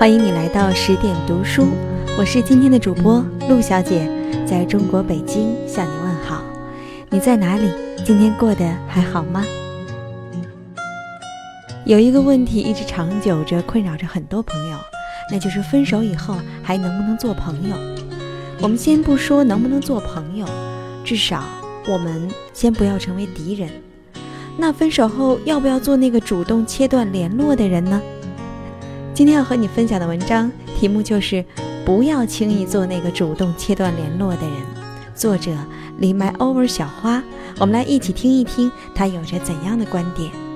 欢迎你来到十点读书，我是今天的主播陆小姐，在中国北京向你问好。你在哪里？今天过得还好吗？有一个问题一直长久着困扰着很多朋友，那就是分手以后还能不能做朋友？我们先不说能不能做朋友，至少我们先不要成为敌人。那分手后要不要做那个主动切断联络的人呢？今天要和你分享的文章题目就是“不要轻易做那个主动切断联络的人”，作者林 myover 小花。我们来一起听一听他有着怎样的观点。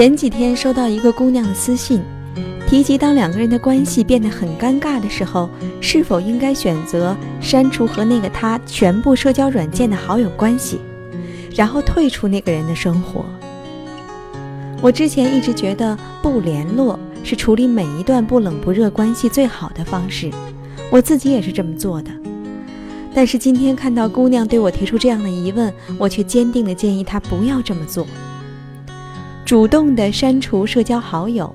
前几天收到一个姑娘的私信，提及当两个人的关系变得很尴尬的时候，是否应该选择删除和那个他全部社交软件的好友关系，然后退出那个人的生活。我之前一直觉得不联络是处理每一段不冷不热关系最好的方式，我自己也是这么做的。但是今天看到姑娘对我提出这样的疑问，我却坚定地建议她不要这么做。主动的删除社交好友，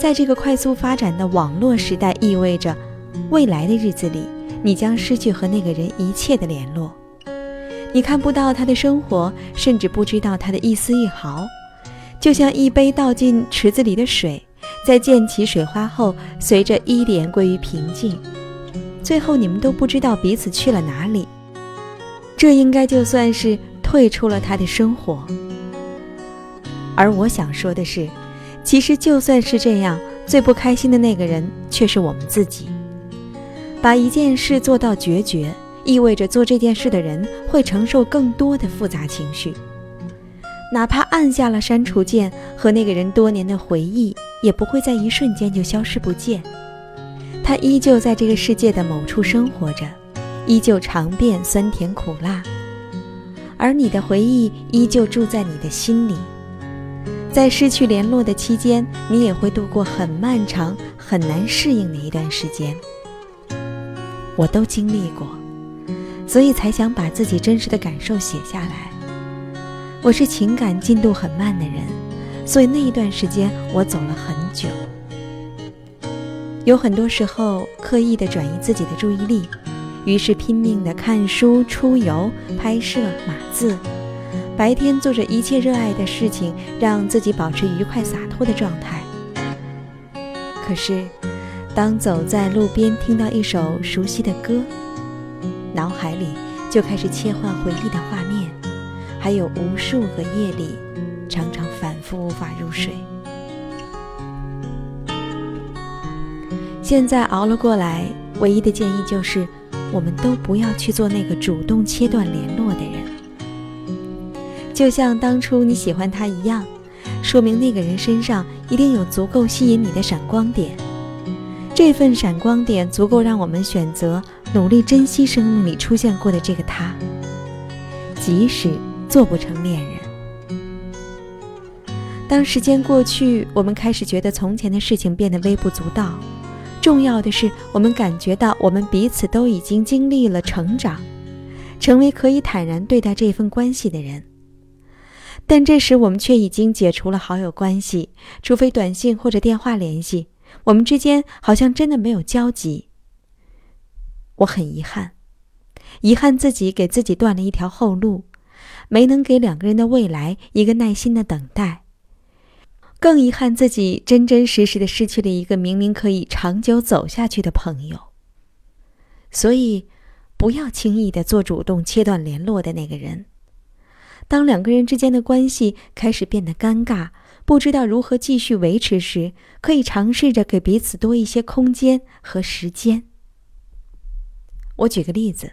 在这个快速发展的网络时代，意味着未来的日子里，你将失去和那个人一切的联络。你看不到他的生活，甚至不知道他的一丝一毫。就像一杯倒进池子里的水，在溅起水花后，随着一点归于平静，最后你们都不知道彼此去了哪里。这应该就算是退出了他的生活。而我想说的是，其实就算是这样，最不开心的那个人却是我们自己。把一件事做到决绝，意味着做这件事的人会承受更多的复杂情绪。哪怕按下了删除键，和那个人多年的回忆也不会在一瞬间就消失不见。他依旧在这个世界的某处生活着，依旧尝遍酸甜苦辣，而你的回忆依旧住在你的心里。在失去联络的期间，你也会度过很漫长、很难适应的一段时间。我都经历过，所以才想把自己真实的感受写下来。我是情感进度很慢的人，所以那一段时间我走了很久。有很多时候刻意的转移自己的注意力，于是拼命的看书、出游、拍摄、码字。白天做着一切热爱的事情，让自己保持愉快洒脱的状态。可是，当走在路边听到一首熟悉的歌，脑海里就开始切换回忆的画面，还有无数个夜里，常常反复无法入睡。现在熬了过来，唯一的建议就是，我们都不要去做那个主动切断联络的人。就像当初你喜欢他一样，说明那个人身上一定有足够吸引你的闪光点。这份闪光点足够让我们选择努力珍惜生命里出现过的这个他，即使做不成恋人。当时间过去，我们开始觉得从前的事情变得微不足道。重要的是，我们感觉到我们彼此都已经经历了成长，成为可以坦然对待这份关系的人。但这时我们却已经解除了好友关系，除非短信或者电话联系，我们之间好像真的没有交集。我很遗憾，遗憾自己给自己断了一条后路，没能给两个人的未来一个耐心的等待。更遗憾自己真真实实的失去了一个明明可以长久走下去的朋友。所以，不要轻易的做主动切断联络的那个人。当两个人之间的关系开始变得尴尬，不知道如何继续维持时，可以尝试着给彼此多一些空间和时间。我举个例子，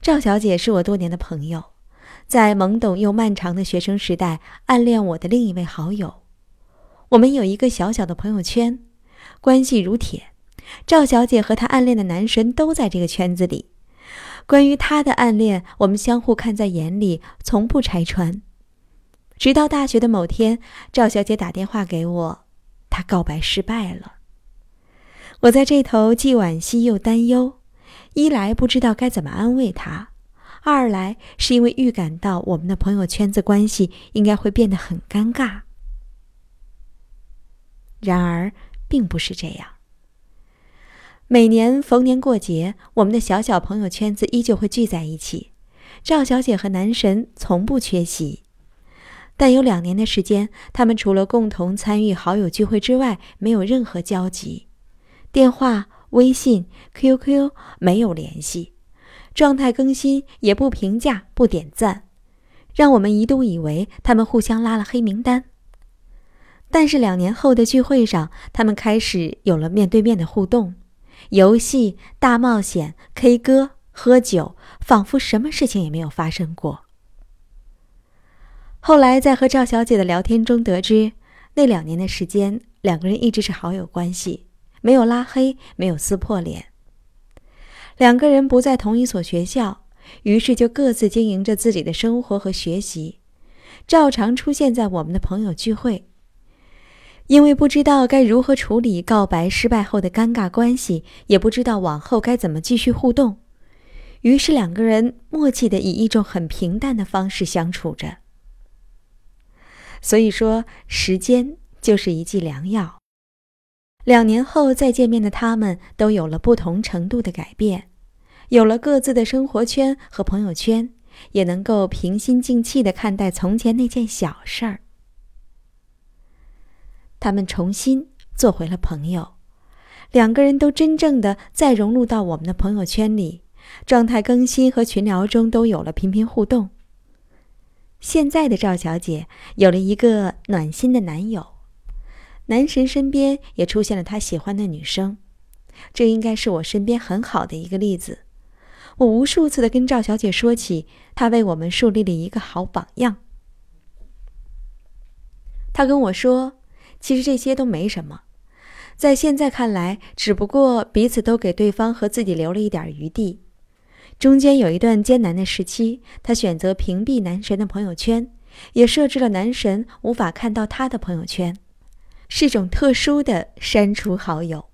赵小姐是我多年的朋友，在懵懂又漫长的学生时代，暗恋我的另一位好友。我们有一个小小的朋友圈，关系如铁。赵小姐和她暗恋的男神都在这个圈子里。关于他的暗恋，我们相互看在眼里，从不拆穿。直到大学的某天，赵小姐打电话给我，她告白失败了。我在这头既惋惜又担忧，一来不知道该怎么安慰她，二来是因为预感到我们的朋友圈子关系应该会变得很尴尬。然而，并不是这样。每年逢年过节，我们的小小朋友圈子依旧会聚在一起。赵小姐和男神从不缺席，但有两年的时间，他们除了共同参与好友聚会之外，没有任何交集，电话、微信、QQ 没有联系，状态更新也不评价、不点赞，让我们一度以为他们互相拉了黑名单。但是两年后的聚会上，他们开始有了面对面的互动。游戏、大冒险、K 歌、喝酒，仿佛什么事情也没有发生过。后来在和赵小姐的聊天中得知，那两年的时间，两个人一直是好友关系，没有拉黑，没有撕破脸。两个人不在同一所学校，于是就各自经营着自己的生活和学习，照常出现在我们的朋友聚会。因为不知道该如何处理告白失败后的尴尬关系，也不知道往后该怎么继续互动，于是两个人默契的以一种很平淡的方式相处着。所以说，时间就是一剂良药。两年后再见面的他们，都有了不同程度的改变，有了各自的生活圈和朋友圈，也能够平心静气的看待从前那件小事儿。他们重新做回了朋友，两个人都真正的再融入到我们的朋友圈里，状态更新和群聊中都有了频频互动。现在的赵小姐有了一个暖心的男友，男神身边也出现了他喜欢的女生，这应该是我身边很好的一个例子。我无数次的跟赵小姐说起，她为我们树立了一个好榜样。她跟我说。其实这些都没什么，在现在看来，只不过彼此都给对方和自己留了一点余地。中间有一段艰难的时期，他选择屏蔽男神的朋友圈，也设置了男神无法看到他的朋友圈，是种特殊的删除好友。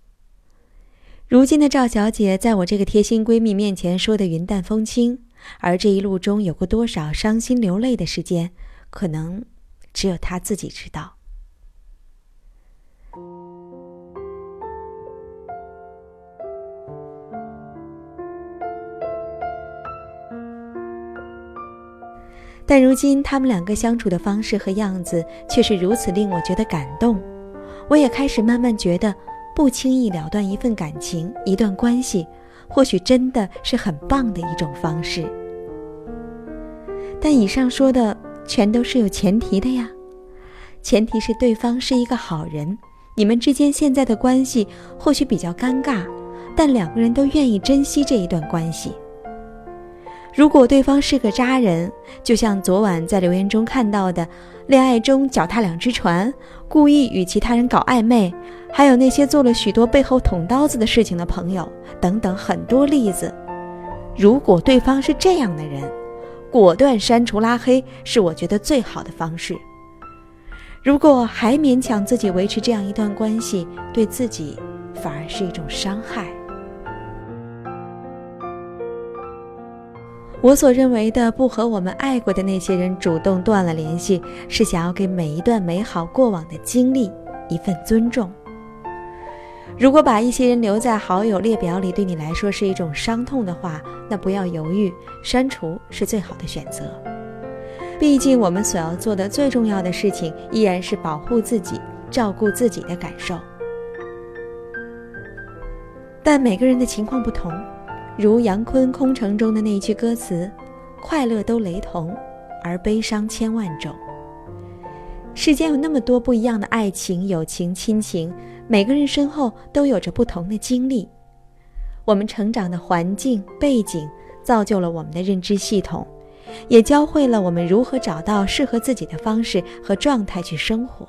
如今的赵小姐，在我这个贴心闺蜜面前说的云淡风轻，而这一路中有过多少伤心流泪的时间，可能只有她自己知道。但如今他们两个相处的方式和样子却是如此令我觉得感动，我也开始慢慢觉得，不轻易了断一份感情、一段关系，或许真的是很棒的一种方式。但以上说的全都是有前提的呀，前提是对方是一个好人，你们之间现在的关系或许比较尴尬，但两个人都愿意珍惜这一段关系。如果对方是个渣人，就像昨晚在留言中看到的，恋爱中脚踏两只船，故意与其他人搞暧昧，还有那些做了许多背后捅刀子的事情的朋友等等很多例子。如果对方是这样的人，果断删除拉黑是我觉得最好的方式。如果还勉强自己维持这样一段关系，对自己反而是一种伤害。我所认为的不和我们爱过的那些人主动断了联系，是想要给每一段美好过往的经历一份尊重。如果把一些人留在好友列表里对你来说是一种伤痛的话，那不要犹豫，删除是最好的选择。毕竟我们所要做的最重要的事情依然是保护自己，照顾自己的感受。但每个人的情况不同。如杨坤《空城》中的那句歌词：“快乐都雷同，而悲伤千万种。”世间有那么多不一样的爱情、友情、亲情，每个人身后都有着不同的经历。我们成长的环境背景，造就了我们的认知系统，也教会了我们如何找到适合自己的方式和状态去生活。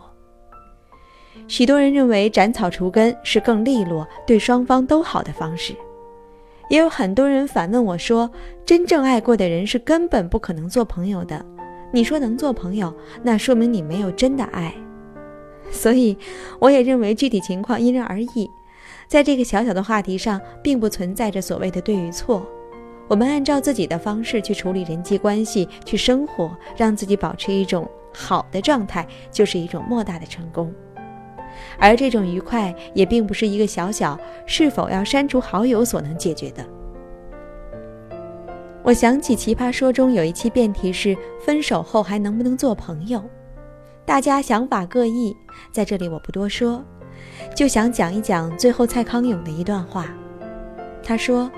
许多人认为斩草除根是更利落、对双方都好的方式。也有很多人反问我说：“真正爱过的人是根本不可能做朋友的，你说能做朋友，那说明你没有真的爱。所以，我也认为具体情况因人而异。在这个小小的话题上，并不存在着所谓的对与错。我们按照自己的方式去处理人际关系，去生活，让自己保持一种好的状态，就是一种莫大的成功。而这种愉快，也并不是一个小小是否要删除好友所能解决的。我想起《奇葩说》中有一期辩题是分手后还能不能做朋友，大家想法各异，在这里我不多说。就想讲一讲最后蔡康永的一段话，他说：“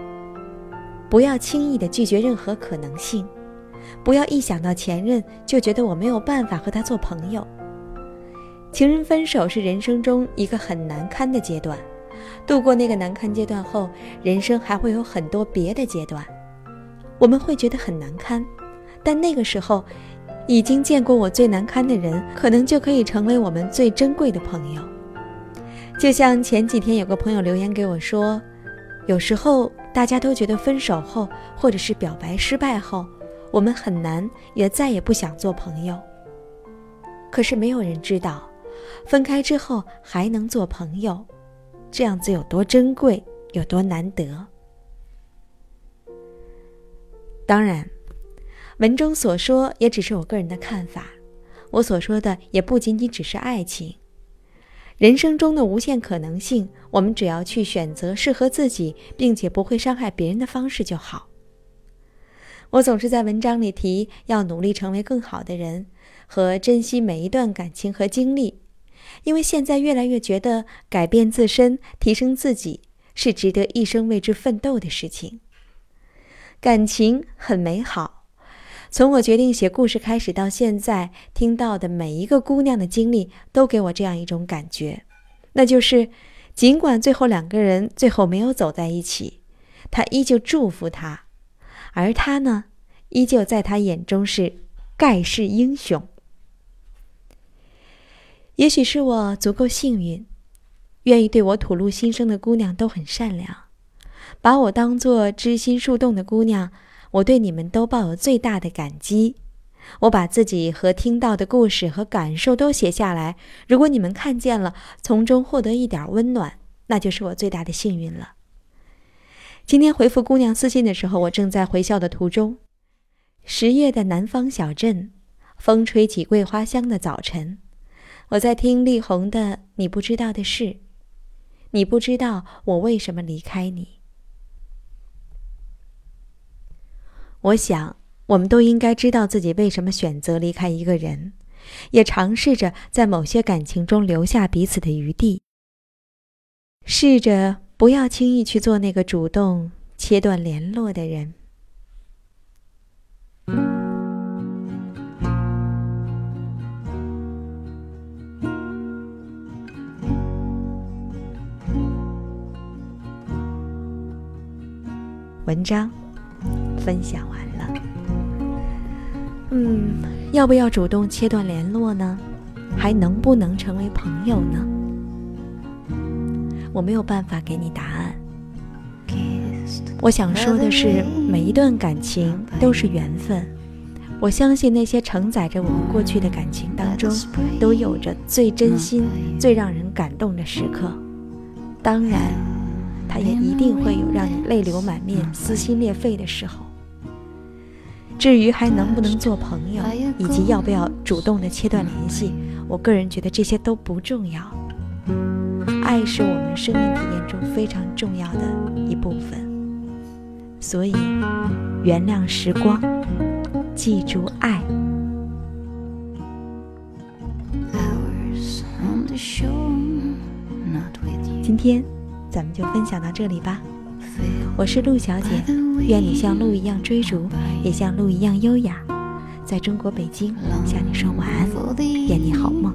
不要轻易的拒绝任何可能性，不要一想到前任就觉得我没有办法和他做朋友。情人分手是人生中一个很难堪的阶段，度过那个难堪阶段后，人生还会有很多别的阶段，我们会觉得很难堪，但那个时候，已经见过我最难堪的人，可能就可以成为我们最珍贵的朋友。”就像前几天有个朋友留言给我说，有时候大家都觉得分手后，或者是表白失败后，我们很难也再也不想做朋友。可是没有人知道，分开之后还能做朋友，这样子有多珍贵，有多难得。当然，文中所说也只是我个人的看法，我所说的也不仅仅只是爱情。人生中的无限可能性，我们只要去选择适合自己并且不会伤害别人的方式就好。我总是在文章里提要努力成为更好的人，和珍惜每一段感情和经历，因为现在越来越觉得改变自身、提升自己是值得一生为之奋斗的事情。感情很美好。从我决定写故事开始到现在，听到的每一个姑娘的经历，都给我这样一种感觉，那就是，尽管最后两个人最后没有走在一起，他依旧祝福她，而他呢，依旧在他眼中是盖世英雄。也许是我足够幸运，愿意对我吐露心声的姑娘都很善良，把我当做知心树洞的姑娘。我对你们都抱有最大的感激，我把自己和听到的故事和感受都写下来。如果你们看见了，从中获得一点温暖，那就是我最大的幸运了。今天回复姑娘私信的时候，我正在回校的途中。十月的南方小镇，风吹起桂花香的早晨，我在听力宏的《你不知道的事》，你不知道我为什么离开你。我想，我们都应该知道自己为什么选择离开一个人，也尝试着在某些感情中留下彼此的余地。试着不要轻易去做那个主动切断联络的人。文章。分享完了，嗯，要不要主动切断联络呢？还能不能成为朋友呢？我没有办法给你答案。我想说的是，每一段感情都是缘分。我相信那些承载着我们过去的感情当中，都有着最真心、最让人感动的时刻。当然，它也一定会有让你泪流满面、撕心裂肺的时候。至于还能不能做朋友，以及要不要主动的切断联系，我个人觉得这些都不重要。爱是我们生命体验中非常重要的一部分，所以原谅时光，记住爱。今天咱们就分享到这里吧。我是陆小姐愿你像鹿一样追逐也像鹿一样优雅。在中国北京向你说晚安愿你好梦。